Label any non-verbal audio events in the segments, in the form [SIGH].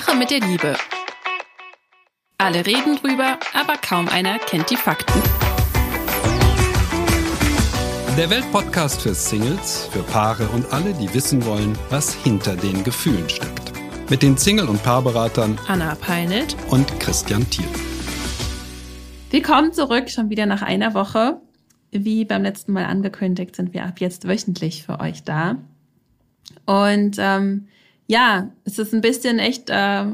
Sache mit der Liebe. Alle reden drüber, aber kaum einer kennt die Fakten. Der Weltpodcast für Singles, für Paare und alle, die wissen wollen, was hinter den Gefühlen steckt. Mit den Single- und Paarberatern Anna Peinelt und Christian Thiel. Willkommen zurück, schon wieder nach einer Woche. Wie beim letzten Mal angekündigt, sind wir ab jetzt wöchentlich für euch da. Und ähm, ja, es ist ein bisschen echt äh,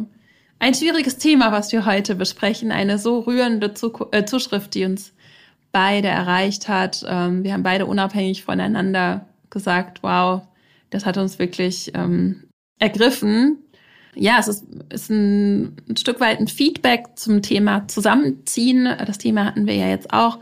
ein schwieriges Thema, was wir heute besprechen. Eine so rührende Zu äh, Zuschrift, die uns beide erreicht hat. Ähm, wir haben beide unabhängig voneinander gesagt, wow, das hat uns wirklich ähm, ergriffen. Ja, es ist, ist ein, ein Stück weit ein Feedback zum Thema Zusammenziehen. Das Thema hatten wir ja jetzt auch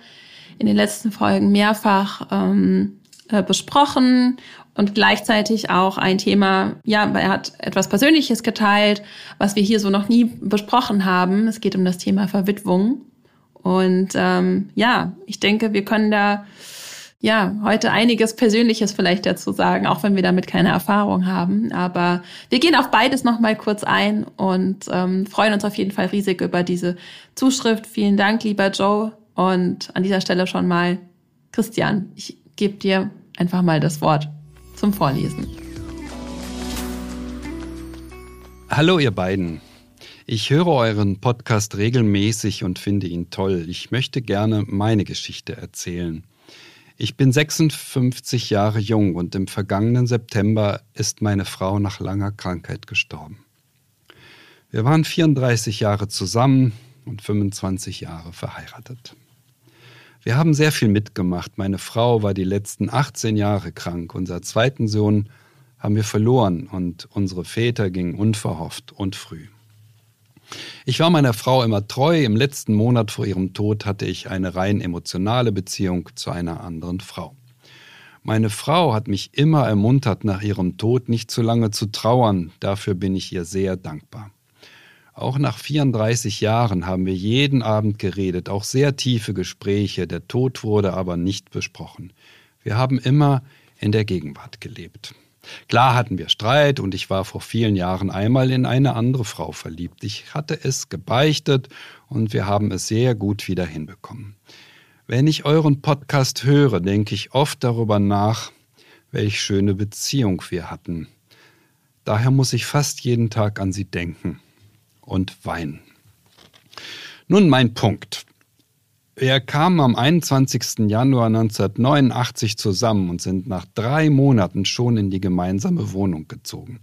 in den letzten Folgen mehrfach ähm, äh, besprochen und gleichzeitig auch ein Thema, ja, er hat etwas Persönliches geteilt, was wir hier so noch nie besprochen haben. Es geht um das Thema Verwitwung. Und ähm, ja, ich denke, wir können da ja heute einiges Persönliches vielleicht dazu sagen, auch wenn wir damit keine Erfahrung haben. Aber wir gehen auf beides nochmal kurz ein und ähm, freuen uns auf jeden Fall riesig über diese Zuschrift. Vielen Dank, lieber Joe. Und an dieser Stelle schon mal, Christian, ich gebe dir einfach mal das Wort zum Vorlesen. Hallo ihr beiden. Ich höre euren Podcast regelmäßig und finde ihn toll. Ich möchte gerne meine Geschichte erzählen. Ich bin 56 Jahre jung und im vergangenen September ist meine Frau nach langer Krankheit gestorben. Wir waren 34 Jahre zusammen und 25 Jahre verheiratet. Wir haben sehr viel mitgemacht. Meine Frau war die letzten 18 Jahre krank. Unser zweiten Sohn haben wir verloren und unsere Väter gingen unverhofft und früh. Ich war meiner Frau immer treu. Im letzten Monat vor ihrem Tod hatte ich eine rein emotionale Beziehung zu einer anderen Frau. Meine Frau hat mich immer ermuntert, nach ihrem Tod nicht zu lange zu trauern. Dafür bin ich ihr sehr dankbar. Auch nach 34 Jahren haben wir jeden Abend geredet, auch sehr tiefe Gespräche. Der Tod wurde aber nicht besprochen. Wir haben immer in der Gegenwart gelebt. Klar hatten wir Streit und ich war vor vielen Jahren einmal in eine andere Frau verliebt. Ich hatte es gebeichtet und wir haben es sehr gut wieder hinbekommen. Wenn ich euren Podcast höre, denke ich oft darüber nach, welch schöne Beziehung wir hatten. Daher muss ich fast jeden Tag an sie denken und weinen. Nun mein Punkt. Wir kamen am 21. Januar 1989 zusammen und sind nach drei Monaten schon in die gemeinsame Wohnung gezogen.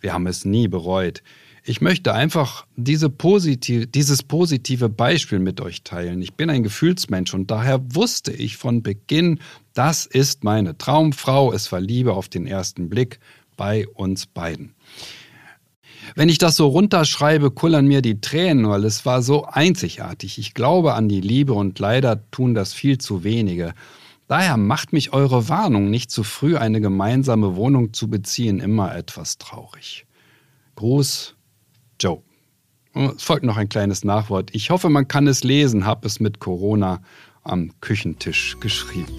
Wir haben es nie bereut. Ich möchte einfach diese positive, dieses positive Beispiel mit euch teilen. Ich bin ein Gefühlsmensch und daher wusste ich von Beginn, das ist meine Traumfrau. Es war Liebe auf den ersten Blick bei uns beiden. Wenn ich das so runterschreibe, kullern mir die Tränen, weil es war so einzigartig. Ich glaube an die Liebe und leider tun das viel zu wenige. Daher macht mich eure Warnung, nicht zu früh eine gemeinsame Wohnung zu beziehen, immer etwas traurig. Gruß, Joe. Es folgt noch ein kleines Nachwort. Ich hoffe, man kann es lesen, hab es mit Corona am Küchentisch geschrieben.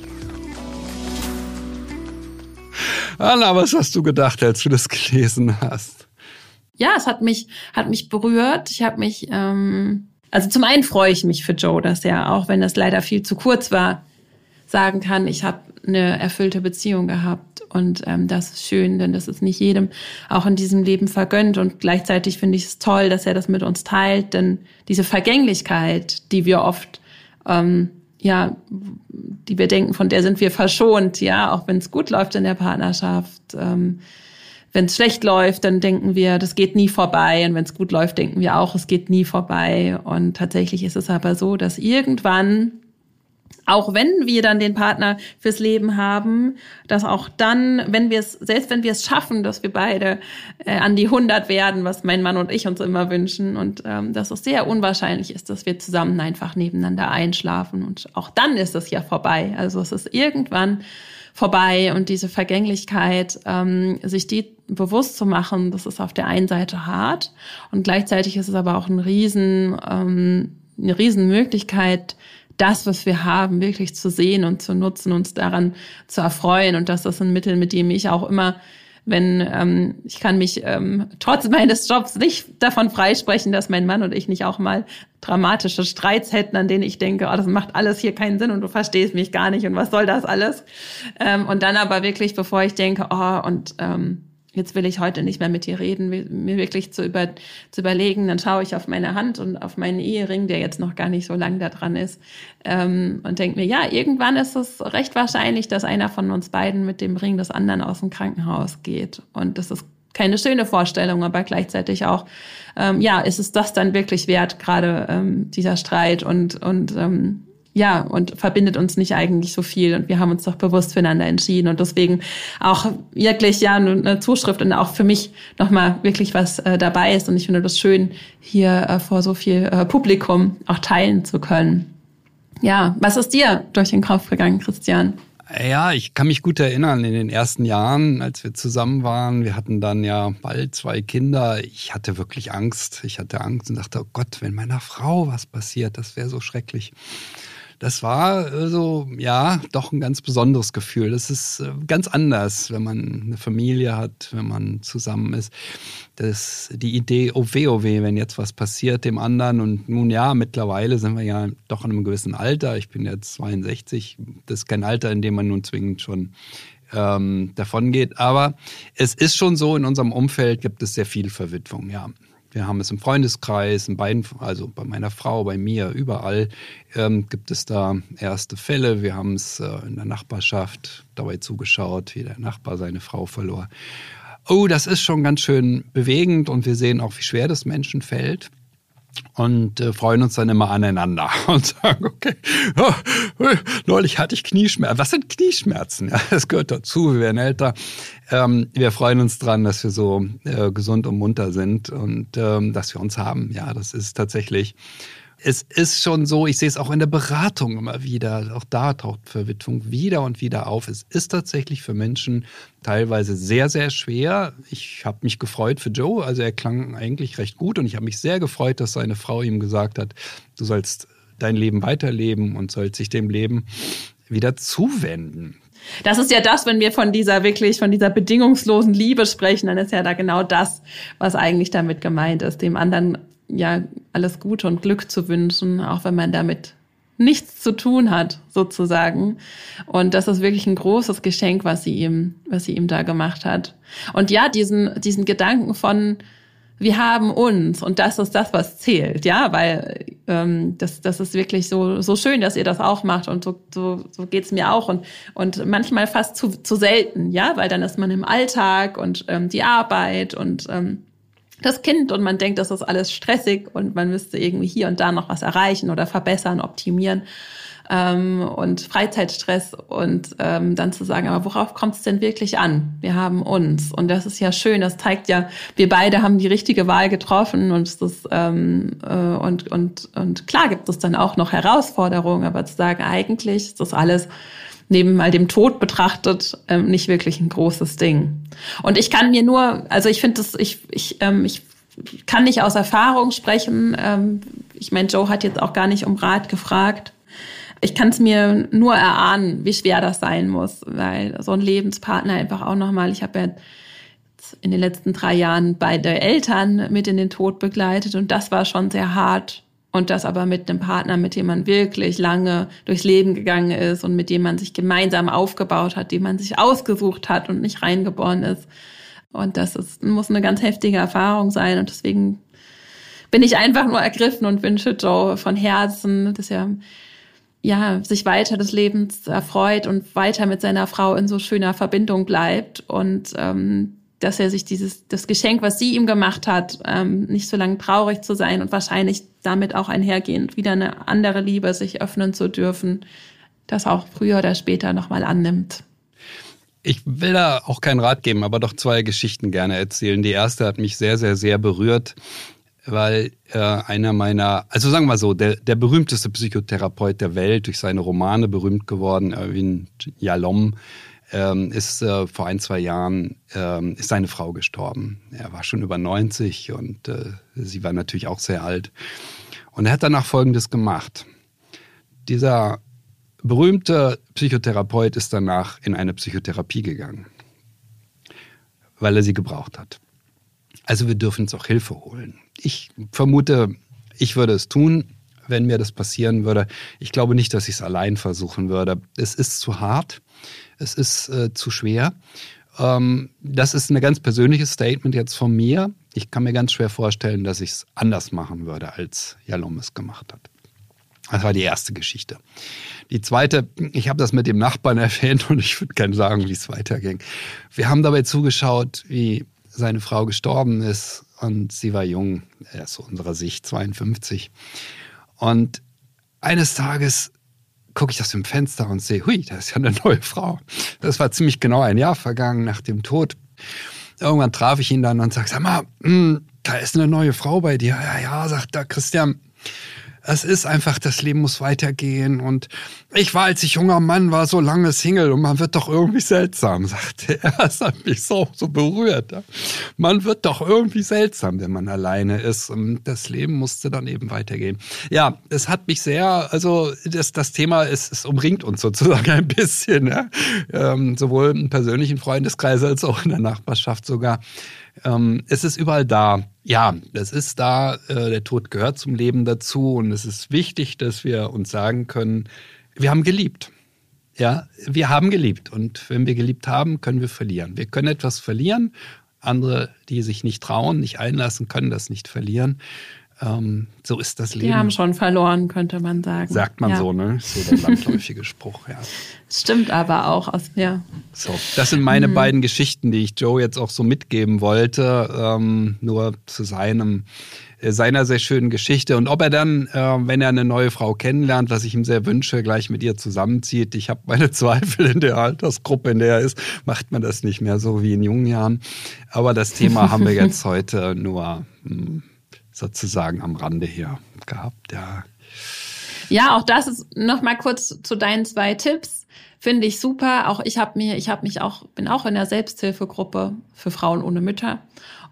Anna, was hast du gedacht, als du das gelesen hast? Ja, es hat mich, hat mich berührt. Ich habe mich, ähm, also zum einen freue ich mich für Joe, dass er, auch wenn das leider viel zu kurz war, sagen kann, ich habe eine erfüllte Beziehung gehabt. Und ähm, das ist schön, denn das ist nicht jedem auch in diesem Leben vergönnt. Und gleichzeitig finde ich es toll, dass er das mit uns teilt, denn diese Vergänglichkeit, die wir oft ähm, ja, die wir denken, von der sind wir verschont, ja, auch wenn es gut läuft in der Partnerschaft. Ähm, wenn es schlecht läuft, dann denken wir, das geht nie vorbei. Und wenn es gut läuft, denken wir auch, es geht nie vorbei. Und tatsächlich ist es aber so, dass irgendwann auch wenn wir dann den Partner fürs Leben haben, dass auch dann, wenn wir es, selbst wenn wir es schaffen, dass wir beide äh, an die 100 werden, was mein Mann und ich uns immer wünschen und ähm, dass es sehr unwahrscheinlich ist, dass wir zusammen einfach nebeneinander einschlafen und auch dann ist es ja vorbei. Also es ist irgendwann vorbei und diese Vergänglichkeit, ähm, sich die bewusst zu machen, das ist auf der einen Seite hart und gleichzeitig ist es aber auch ein riesen, ähm, eine riesen Möglichkeit, das, was wir haben, wirklich zu sehen und zu nutzen, uns daran zu erfreuen. Und das ist ein Mittel, mit dem ich auch immer wenn ähm, ich kann mich ähm, trotz meines Jobs nicht davon freisprechen, dass mein Mann und ich nicht auch mal dramatische Streits hätten, an denen ich denke, oh, das macht alles hier keinen Sinn und du verstehst mich gar nicht und was soll das alles? Ähm, und dann aber wirklich, bevor ich denke, oh, und ähm, jetzt will ich heute nicht mehr mit dir reden, mir wirklich zu, über, zu überlegen, dann schaue ich auf meine Hand und auf meinen Ehering, der jetzt noch gar nicht so lang da dran ist, ähm, und denke mir, ja, irgendwann ist es recht wahrscheinlich, dass einer von uns beiden mit dem Ring des anderen aus dem Krankenhaus geht. Und das ist keine schöne Vorstellung, aber gleichzeitig auch, ähm, ja, ist es das dann wirklich wert, gerade ähm, dieser Streit und, und ähm, ja, und verbindet uns nicht eigentlich so viel. Und wir haben uns doch bewusst füreinander entschieden. Und deswegen auch wirklich, ja, eine Zuschrift und auch für mich nochmal wirklich was äh, dabei ist. Und ich finde das schön, hier äh, vor so viel äh, Publikum auch teilen zu können. Ja, was ist dir durch den Kopf gegangen, Christian? Ja, ich kann mich gut erinnern, in den ersten Jahren, als wir zusammen waren, wir hatten dann ja bald zwei Kinder. Ich hatte wirklich Angst. Ich hatte Angst und dachte, oh Gott, wenn meiner Frau was passiert, das wäre so schrecklich das war äh, so, ja, doch ein ganz besonderes Gefühl. Das ist äh, ganz anders, wenn man eine Familie hat, wenn man zusammen ist. Das, die Idee, oh weh, oh weh, wenn jetzt was passiert dem anderen. Und nun ja, mittlerweile sind wir ja doch in einem gewissen Alter. Ich bin jetzt 62. Das ist kein Alter, in dem man nun zwingend schon ähm, davon geht. Aber es ist schon so, in unserem Umfeld gibt es sehr viel Verwitwung, ja. Wir haben es im Freundeskreis, in beiden, also bei meiner Frau, bei mir, überall ähm, gibt es da erste Fälle. Wir haben es äh, in der Nachbarschaft dabei zugeschaut, wie der Nachbar seine Frau verlor. Oh, das ist schon ganz schön bewegend und wir sehen auch, wie schwer das Menschen fällt und äh, freuen uns dann immer aneinander [LAUGHS] und sagen, okay, oh, neulich hatte ich Knieschmerzen. Was sind Knieschmerzen? Ja, das gehört dazu, wir werden älter. Ähm, wir freuen uns dran, dass wir so äh, gesund und munter sind und ähm, dass wir uns haben. Ja, das ist tatsächlich es ist schon so, ich sehe es auch in der Beratung immer wieder, auch da taucht Verwitwung wieder und wieder auf. Es ist tatsächlich für Menschen teilweise sehr, sehr schwer. Ich habe mich gefreut für Joe, also er klang eigentlich recht gut und ich habe mich sehr gefreut, dass seine Frau ihm gesagt hat, du sollst dein Leben weiterleben und sollst sich dem Leben wieder zuwenden. Das ist ja das, wenn wir von dieser wirklich, von dieser bedingungslosen Liebe sprechen, dann ist ja da genau das, was eigentlich damit gemeint ist, dem anderen ja alles Gute und Glück zu wünschen, auch wenn man damit nichts zu tun hat, sozusagen. Und das ist wirklich ein großes Geschenk, was sie ihm, was sie ihm da gemacht hat. Und ja, diesen, diesen Gedanken von, wir haben uns und das ist das, was zählt, ja, weil ähm, das, das ist wirklich so, so schön, dass ihr das auch macht und so, so, so geht's mir auch und, und manchmal fast zu, zu selten, ja, weil dann ist man im Alltag und ähm, die Arbeit und ähm, das Kind und man denkt, das ist alles stressig und man müsste irgendwie hier und da noch was erreichen oder verbessern, optimieren ähm, und Freizeitstress und ähm, dann zu sagen, aber worauf kommt es denn wirklich an? Wir haben uns und das ist ja schön. Das zeigt ja, wir beide haben die richtige Wahl getroffen und das ähm, äh, und und und klar gibt es dann auch noch Herausforderungen, aber zu sagen, eigentlich ist das alles neben mal dem Tod betrachtet ähm, nicht wirklich ein großes Ding. Und ich kann mir nur, also ich finde das, ich, ich, ähm, ich kann nicht aus Erfahrung sprechen. Ähm, ich meine, Joe hat jetzt auch gar nicht um Rat gefragt. Ich kann es mir nur erahnen, wie schwer das sein muss, weil so ein Lebenspartner einfach auch nochmal, ich habe ja in den letzten drei Jahren beide Eltern mit in den Tod begleitet und das war schon sehr hart und das aber mit einem Partner, mit dem man wirklich lange durchs Leben gegangen ist und mit dem man sich gemeinsam aufgebaut hat, den man sich ausgesucht hat und nicht reingeboren ist. Und das ist, muss eine ganz heftige Erfahrung sein. Und deswegen bin ich einfach nur ergriffen und wünsche Joe von Herzen, dass er ja, sich weiter des Lebens erfreut und weiter mit seiner Frau in so schöner Verbindung bleibt und ähm, dass er sich dieses, das Geschenk, was sie ihm gemacht hat, ähm, nicht so lange traurig zu sein und wahrscheinlich damit auch einhergehend wieder eine andere Liebe sich öffnen zu dürfen, das auch früher oder später nochmal annimmt. Ich will da auch keinen Rat geben, aber doch zwei Geschichten gerne erzählen. Die erste hat mich sehr, sehr, sehr berührt, weil äh, einer meiner, also sagen wir mal so, der, der berühmteste Psychotherapeut der Welt, durch seine Romane berühmt geworden, Erwin Jalom, ähm, ist äh, vor ein, zwei Jahren ähm, ist seine Frau gestorben. Er war schon über 90 und äh, sie war natürlich auch sehr alt. Und er hat danach Folgendes gemacht. Dieser berühmte Psychotherapeut ist danach in eine Psychotherapie gegangen. weil er sie gebraucht hat. Also wir dürfen uns auch Hilfe holen. Ich vermute, ich würde es tun, wenn mir das passieren würde. Ich glaube nicht, dass ich es allein versuchen würde. Es ist zu hart, es ist äh, zu schwer. Ähm, das ist ein ganz persönliches Statement jetzt von mir. Ich kann mir ganz schwer vorstellen, dass ich es anders machen würde, als Jalom es gemacht hat. Das war die erste Geschichte. Die zweite, ich habe das mit dem Nachbarn [LAUGHS] erwähnt und ich würde gerne sagen, wie es weiterging. Wir haben dabei zugeschaut, wie seine Frau gestorben ist und sie war jung, erst so unserer Sicht 52. Und eines Tages gucke ich aus dem Fenster und sehe, hui, da ist ja eine neue Frau. Das war ziemlich genau ein Jahr vergangen nach dem Tod. Irgendwann traf ich ihn dann und sage, sag mal, mh, hm, da ist eine neue Frau bei dir. Ja, ja, sagt er, Christian, es ist einfach, das Leben muss weitergehen. Und ich war, als ich junger Mann war, so lange Single und man wird doch irgendwie seltsam, [LAUGHS] sagte er. Das hat mich so, so berührt. Man wird doch irgendwie seltsam, wenn man alleine ist. Und das Leben musste dann eben weitergehen. Ja, es hat mich sehr, also das, das Thema, es, es umringt uns sozusagen [LAUGHS] ein bisschen. Ja? Ähm, sowohl im persönlichen Freundeskreis als auch in der Nachbarschaft sogar. Ähm, es ist überall da. Ja, es ist da. Äh, der Tod gehört zum Leben dazu. Und es ist wichtig, dass wir uns sagen können, wir haben geliebt. Ja, wir haben geliebt. Und wenn wir geliebt haben, können wir verlieren. Wir können etwas verlieren. Andere, die sich nicht trauen, nicht einlassen, können das nicht verlieren. Ähm, so ist das Leben. Die haben schon verloren, könnte man sagen. Sagt man ja. so, ne? So der landläufige Spruch, ja. Stimmt aber auch aus, ja. So, das sind meine mhm. beiden Geschichten, die ich Joe jetzt auch so mitgeben wollte, ähm, nur zu seinem äh, seiner sehr schönen Geschichte. Und ob er dann, äh, wenn er eine neue Frau kennenlernt, was ich ihm sehr wünsche, gleich mit ihr zusammenzieht. Ich habe meine [LAUGHS] Zweifel in der Altersgruppe, in der er ist, macht man das nicht mehr so wie in jungen Jahren. Aber das Thema haben wir [LAUGHS] jetzt heute nur mh, hm, sozusagen am Rande hier gehabt, ja. Ja, auch das ist noch mal kurz zu deinen zwei Tipps. Finde ich super. Auch ich habe mir, ich habe mich auch, bin auch in der Selbsthilfegruppe für Frauen ohne Mütter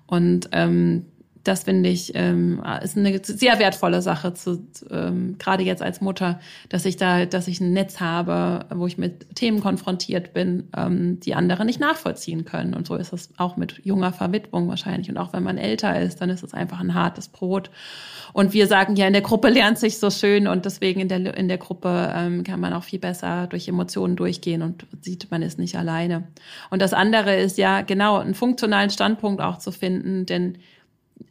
und ähm, das finde ich ähm, ist eine sehr wertvolle Sache, zu, ähm, gerade jetzt als Mutter, dass ich da, dass ich ein Netz habe, wo ich mit Themen konfrontiert bin, ähm, die andere nicht nachvollziehen können. Und so ist es auch mit junger Verwitwung wahrscheinlich. Und auch wenn man älter ist, dann ist es einfach ein hartes Brot. Und wir sagen ja, in der Gruppe lernt sich so schön und deswegen in der, in der Gruppe ähm, kann man auch viel besser durch Emotionen durchgehen und sieht, man ist nicht alleine. Und das andere ist ja genau einen funktionalen Standpunkt auch zu finden, denn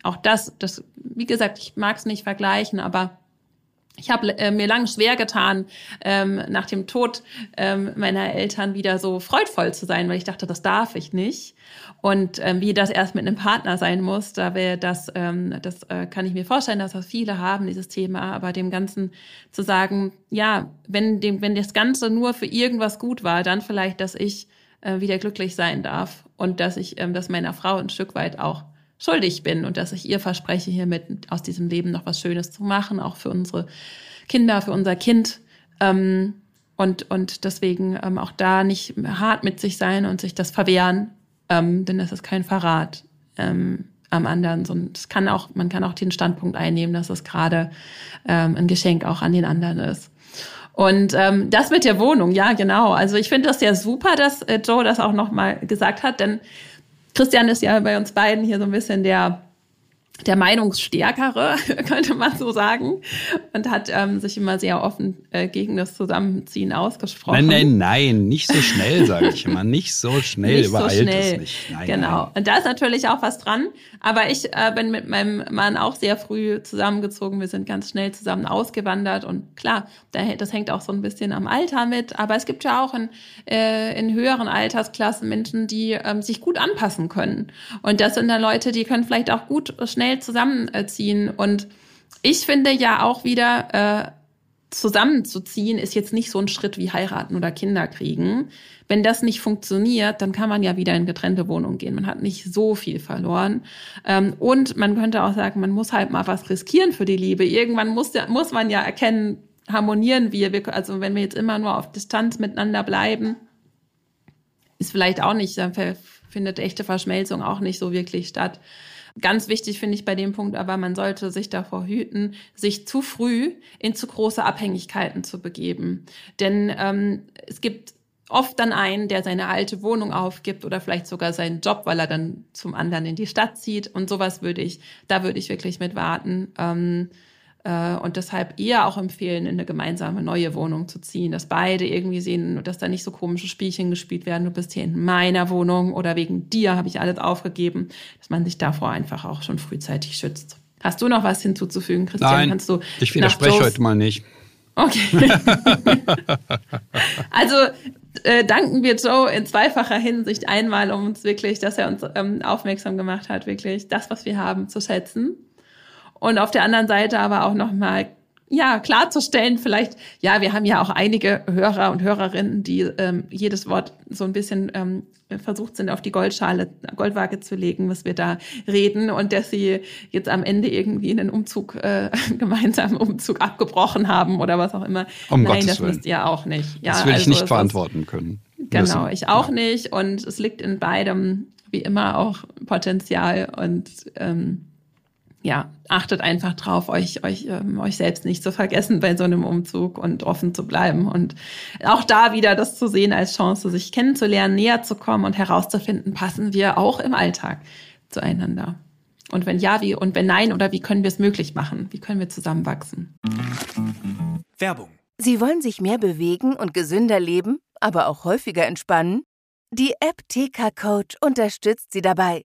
auch das, das, wie gesagt, ich mag es nicht vergleichen, aber ich habe äh, mir lang schwer getan, ähm, nach dem Tod ähm, meiner Eltern wieder so freudvoll zu sein, weil ich dachte, das darf ich nicht. Und ähm, wie das erst mit einem Partner sein muss, da wäre das, ähm, das äh, kann ich mir vorstellen, dass das viele haben, dieses Thema, aber dem Ganzen zu sagen, ja, wenn dem, wenn das Ganze nur für irgendwas gut war, dann vielleicht, dass ich äh, wieder glücklich sein darf und dass ich ähm, das meiner Frau ein Stück weit auch schuldig bin und dass ich ihr verspreche, hiermit aus diesem Leben noch was Schönes zu machen, auch für unsere Kinder, für unser Kind. Ähm, und, und deswegen ähm, auch da nicht hart mit sich sein und sich das verwehren, ähm, denn das ist kein Verrat ähm, am anderen, sondern es kann auch, man kann auch den Standpunkt einnehmen, dass es gerade ähm, ein Geschenk auch an den anderen ist. Und ähm, das mit der Wohnung, ja genau. Also ich finde das ja super, dass äh, Joe das auch nochmal gesagt hat, denn Christian ist ja bei uns beiden hier so ein bisschen der der Meinungsstärkere, [LAUGHS] könnte man so sagen, und hat ähm, sich immer sehr offen äh, gegen das Zusammenziehen ausgesprochen. Nein, nein, nein, nicht so schnell, sage ich immer. [LAUGHS] Nicht so schnell, nicht übereilt so schnell. es nicht. Nein, genau. Nein. Und da ist natürlich auch was dran. Aber ich äh, bin mit meinem Mann auch sehr früh zusammengezogen. Wir sind ganz schnell zusammen ausgewandert. Und klar, das hängt auch so ein bisschen am Alter mit. Aber es gibt ja auch in, äh, in höheren Altersklassen Menschen, die ähm, sich gut anpassen können. Und das sind dann Leute, die können vielleicht auch gut schnell schnell zusammenziehen. Und ich finde ja auch wieder, äh, zusammenzuziehen ist jetzt nicht so ein Schritt wie heiraten oder Kinder kriegen. Wenn das nicht funktioniert, dann kann man ja wieder in getrennte Wohnung gehen. Man hat nicht so viel verloren. Ähm, und man könnte auch sagen, man muss halt mal was riskieren für die Liebe. Irgendwann muss, muss man ja erkennen, harmonieren wir. Also wenn wir jetzt immer nur auf Distanz miteinander bleiben, ist vielleicht auch nicht, dann findet echte Verschmelzung auch nicht so wirklich statt. Ganz wichtig finde ich bei dem Punkt aber, man sollte sich davor hüten, sich zu früh in zu große Abhängigkeiten zu begeben. Denn ähm, es gibt oft dann einen, der seine alte Wohnung aufgibt oder vielleicht sogar seinen Job, weil er dann zum anderen in die Stadt zieht. Und sowas würde ich, da würde ich wirklich mit warten. Ähm, äh, und deshalb eher auch empfehlen, in eine gemeinsame neue Wohnung zu ziehen, dass beide irgendwie sehen, dass da nicht so komische Spielchen gespielt werden. Du bist hier in meiner Wohnung oder wegen dir habe ich alles aufgegeben, dass man sich davor einfach auch schon frühzeitig schützt. Hast du noch was hinzuzufügen, Christian? Nein, Kannst du ich widerspreche heute mal nicht. Okay. [LAUGHS] also äh, danken wir Joe in zweifacher Hinsicht. Einmal, um uns wirklich, dass er uns ähm, aufmerksam gemacht hat, wirklich das, was wir haben, zu schätzen. Und auf der anderen Seite aber auch nochmal ja, klarzustellen, vielleicht, ja, wir haben ja auch einige Hörer und Hörerinnen, die ähm, jedes Wort so ein bisschen ähm, versucht sind, auf die Goldschale, Goldwaage zu legen, was wir da reden und dass sie jetzt am Ende irgendwie einen Umzug, äh, [LAUGHS] gemeinsamen Umzug abgebrochen haben oder was auch immer. Um Nein, Gottes das Willen. wisst ihr auch nicht. Ja, das will ich also nicht es verantworten können. Genau, müssen. ich auch Ja. nicht und es liegt in beidem wie immer auch Potenzial und ähm, ja, achtet einfach drauf, euch, euch, ähm, euch selbst nicht zu vergessen bei so einem Umzug und offen zu bleiben. Und auch da wieder das zu sehen als Chance, sich kennenzulernen, näher zu kommen und herauszufinden, passen wir auch im Alltag zueinander. Und wenn ja, wie und wenn nein, oder wie können wir es möglich machen? Wie können wir zusammenwachsen? Werbung. Sie wollen sich mehr bewegen und gesünder leben, aber auch häufiger entspannen? Die App TK Coach unterstützt Sie dabei.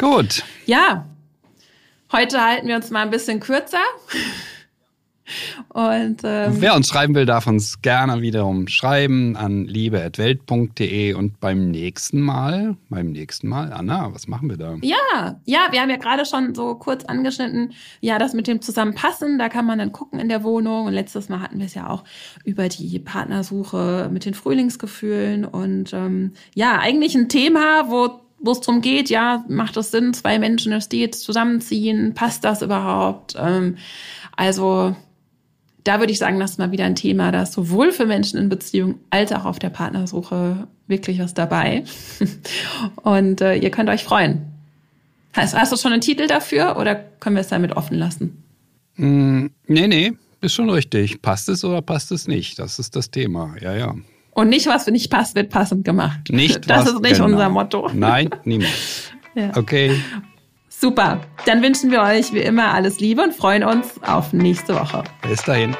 Gut. Ja, heute halten wir uns mal ein bisschen kürzer. [LAUGHS] Und ähm, Wer uns schreiben will, darf uns gerne wiederum schreiben an liebe.welt.de und beim nächsten Mal, beim nächsten Mal, Anna, was machen wir da? Ja, ja, wir haben ja gerade schon so kurz angeschnitten, ja, das mit dem Zusammenpassen, da kann man dann gucken in der Wohnung. Und letztes Mal hatten wir es ja auch über die Partnersuche mit den Frühlingsgefühlen. Und ähm, ja, eigentlich ein Thema, wo wo es darum geht, ja, macht es Sinn, zwei Menschen, dass die jetzt zusammenziehen, passt das überhaupt? Ähm, also da würde ich sagen, das ist mal wieder ein Thema, da ist sowohl für Menschen in Beziehung als auch auf der Partnersuche wirklich was dabei. [LAUGHS] Und äh, ihr könnt euch freuen. Hast, hast du schon einen Titel dafür oder können wir es damit offen lassen? Mm, nee, nee, ist schon richtig. Passt es oder passt es nicht? Das ist das Thema. Ja, ja. Und nicht, was nicht passt, wird passend gemacht. Nicht das was, ist nicht genau. unser Motto. Nein, [LAUGHS] niemals. Ja. Okay. Super. Dann wünschen wir euch wie immer alles Liebe und freuen uns auf nächste Woche. Bis dahin.